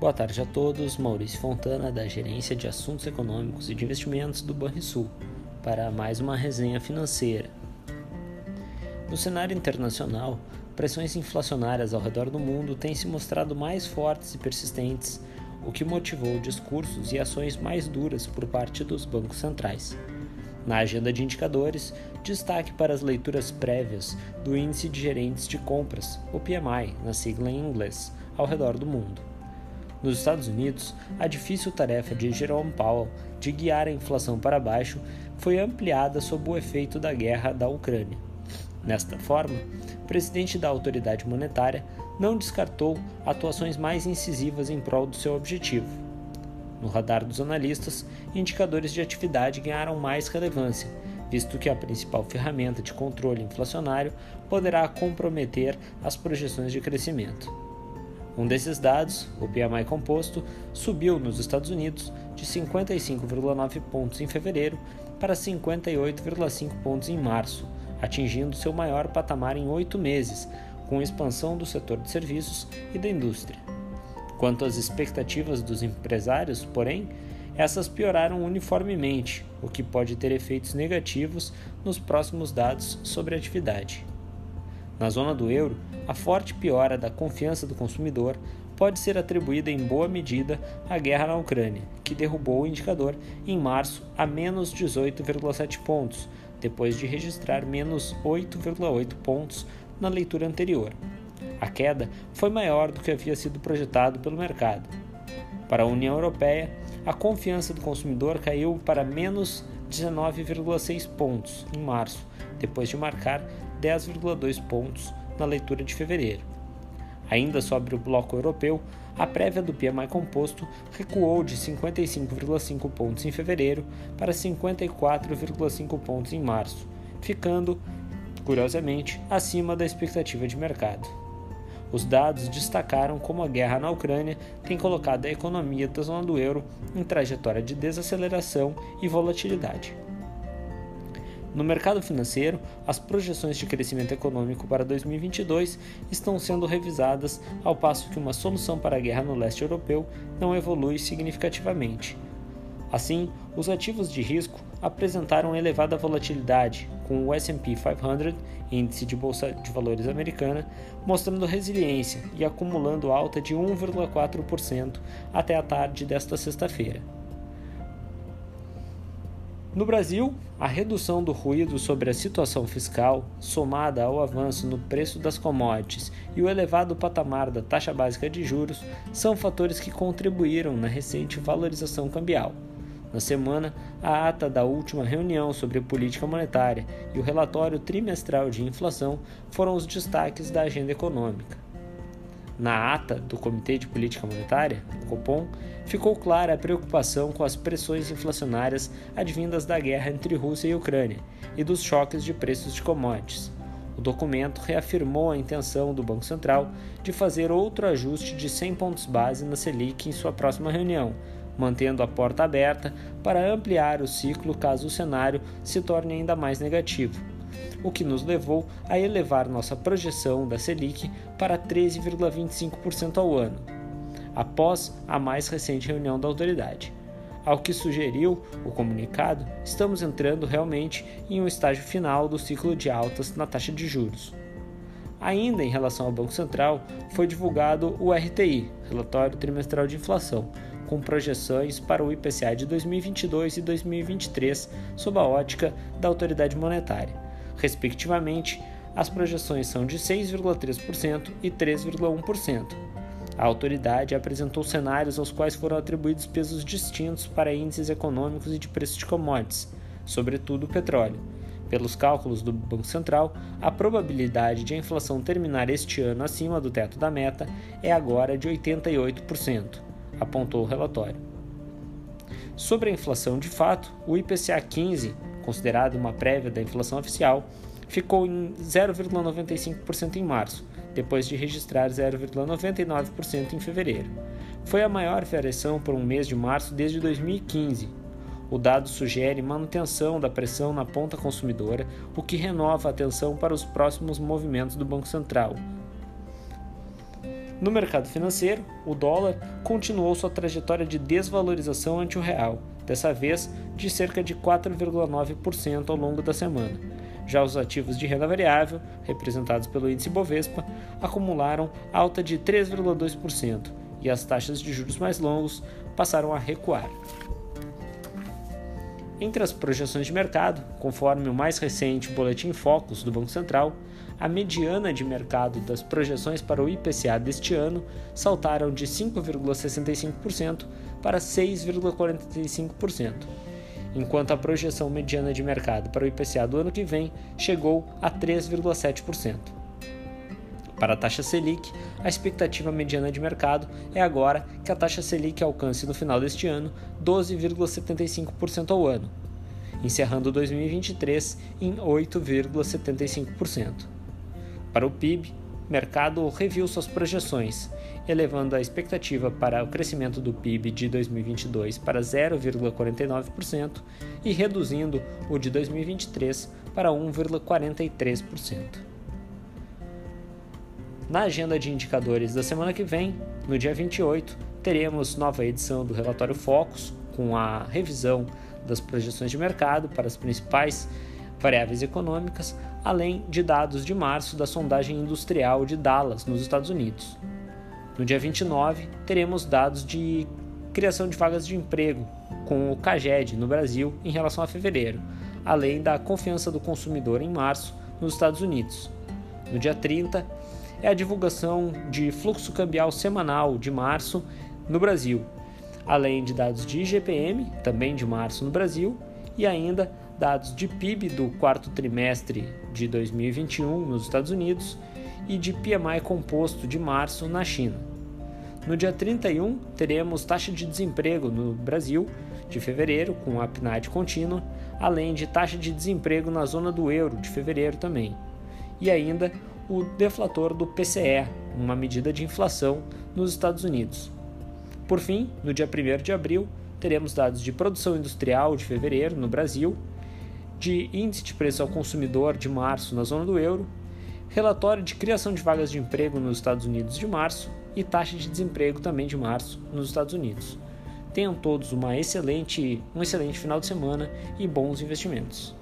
Boa tarde a todos. Maurício Fontana, da Gerência de Assuntos Econômicos e de Investimentos do Banrisul, para mais uma resenha financeira. No cenário internacional, pressões inflacionárias ao redor do mundo têm se mostrado mais fortes e persistentes, o que motivou discursos e ações mais duras por parte dos bancos centrais. Na agenda de indicadores, destaque para as leituras prévias do Índice de Gerentes de Compras, o PMI, na sigla em inglês, ao redor do mundo. Nos Estados Unidos, a difícil tarefa de Jerome Powell de guiar a inflação para baixo foi ampliada sob o efeito da guerra da Ucrânia. Nesta forma, o presidente da autoridade monetária não descartou atuações mais incisivas em prol do seu objetivo. No radar dos analistas, indicadores de atividade ganharam mais relevância, visto que a principal ferramenta de controle inflacionário poderá comprometer as projeções de crescimento. Um desses dados, o PMI composto, subiu nos Estados Unidos de 55,9 pontos em fevereiro para 58,5 pontos em março, atingindo seu maior patamar em oito meses, com expansão do setor de serviços e da indústria. Quanto às expectativas dos empresários, porém, essas pioraram uniformemente, o que pode ter efeitos negativos nos próximos dados sobre a atividade. Na zona do euro, a forte piora da confiança do consumidor pode ser atribuída em boa medida à guerra na Ucrânia, que derrubou o indicador em março a menos 18,7 pontos, depois de registrar menos 8,8 pontos na leitura anterior. A queda foi maior do que havia sido projetado pelo mercado. Para a União Europeia, a confiança do consumidor caiu para menos 19,6 pontos em março, depois de marcar 10,2 pontos na leitura de fevereiro. Ainda sobre o bloco europeu, a prévia do PMI composto recuou de 55,5 pontos em fevereiro para 54,5 pontos em março, ficando, curiosamente, acima da expectativa de mercado. Os dados destacaram como a guerra na Ucrânia tem colocado a economia da zona do euro em trajetória de desaceleração e volatilidade. No mercado financeiro, as projeções de crescimento econômico para 2022 estão sendo revisadas, ao passo que uma solução para a guerra no leste europeu não evolui significativamente. Assim, os ativos de risco apresentaram elevada volatilidade, com o S&P 500, índice de bolsa de valores americana, mostrando resiliência e acumulando alta de 1,4% até a tarde desta sexta-feira. No Brasil, a redução do ruído sobre a situação fiscal, somada ao avanço no preço das commodities e o elevado patamar da taxa básica de juros, são fatores que contribuíram na recente valorização cambial. Na semana, a ata da última reunião sobre política monetária e o relatório trimestral de inflação foram os destaques da agenda econômica. Na ata do Comitê de Política Monetária, o Copom, ficou clara a preocupação com as pressões inflacionárias advindas da guerra entre Rússia e Ucrânia e dos choques de preços de commodities. O documento reafirmou a intenção do Banco Central de fazer outro ajuste de 100 pontos base na Selic em sua próxima reunião, mantendo a porta aberta para ampliar o ciclo caso o cenário se torne ainda mais negativo o que nos levou a elevar nossa projeção da Selic para 13,25% ao ano, após a mais recente reunião da autoridade. Ao que sugeriu o comunicado, estamos entrando realmente em um estágio final do ciclo de altas na taxa de juros. Ainda em relação ao Banco Central, foi divulgado o RTI, Relatório Trimestral de Inflação, com projeções para o IPCA de 2022 e 2023 sob a ótica da autoridade monetária. Respectivamente, as projeções são de 6,3% e 3,1%. A autoridade apresentou cenários aos quais foram atribuídos pesos distintos para índices econômicos e de preços de commodities, sobretudo o petróleo. Pelos cálculos do Banco Central, a probabilidade de a inflação terminar este ano acima do teto da meta é agora de 88%, apontou o relatório. Sobre a inflação de fato, o IPCA 15 considerado uma prévia da inflação oficial, ficou em 0,95% em março, depois de registrar 0,99% em fevereiro. Foi a maior variação por um mês de março desde 2015. O dado sugere manutenção da pressão na ponta consumidora, o que renova a atenção para os próximos movimentos do Banco Central. No mercado financeiro, o dólar continuou sua trajetória de desvalorização ante o real, dessa vez de cerca de 4,9% ao longo da semana. Já os ativos de renda variável, representados pelo índice Bovespa, acumularam alta de 3,2% e as taxas de juros mais longos passaram a recuar. Entre as projeções de mercado, conforme o mais recente Boletim Focus do Banco Central, a mediana de mercado das projeções para o IPCA deste ano saltaram de 5,65% para 6,45%, enquanto a projeção mediana de mercado para o IPCA do ano que vem chegou a 3,7%. Para a taxa Selic, a expectativa mediana de mercado é agora que a taxa Selic alcance no final deste ano 12,75% ao ano, encerrando 2023 em 8,75%. Para o PIB, mercado reviu suas projeções, elevando a expectativa para o crescimento do PIB de 2022 para 0,49% e reduzindo o de 2023 para 1,43%. Na agenda de indicadores da semana que vem, no dia 28, teremos nova edição do relatório Focus, com a revisão das projeções de mercado para as principais variáveis econômicas, além de dados de março da sondagem industrial de Dallas, nos Estados Unidos. No dia 29, teremos dados de criação de vagas de emprego com o CAGED no Brasil em relação a fevereiro, além da confiança do consumidor em março nos Estados Unidos. No dia 30, é a divulgação de fluxo cambial semanal de março no Brasil, além de dados de IGPM, também de março no Brasil, e ainda dados de PIB do quarto trimestre de 2021 nos Estados Unidos e de PMI composto de março na China. No dia 31, teremos taxa de desemprego no Brasil de fevereiro, com a PNAD contínua, além de taxa de desemprego na zona do euro de fevereiro também. E ainda o deflator do PCE, uma medida de inflação nos Estados Unidos. Por fim, no dia 1 de abril, teremos dados de produção industrial de fevereiro no Brasil, de índice de preço ao consumidor de março na zona do euro, relatório de criação de vagas de emprego nos Estados Unidos de março e taxa de desemprego também de março nos Estados Unidos. Tenham todos uma excelente, um excelente final de semana e bons investimentos.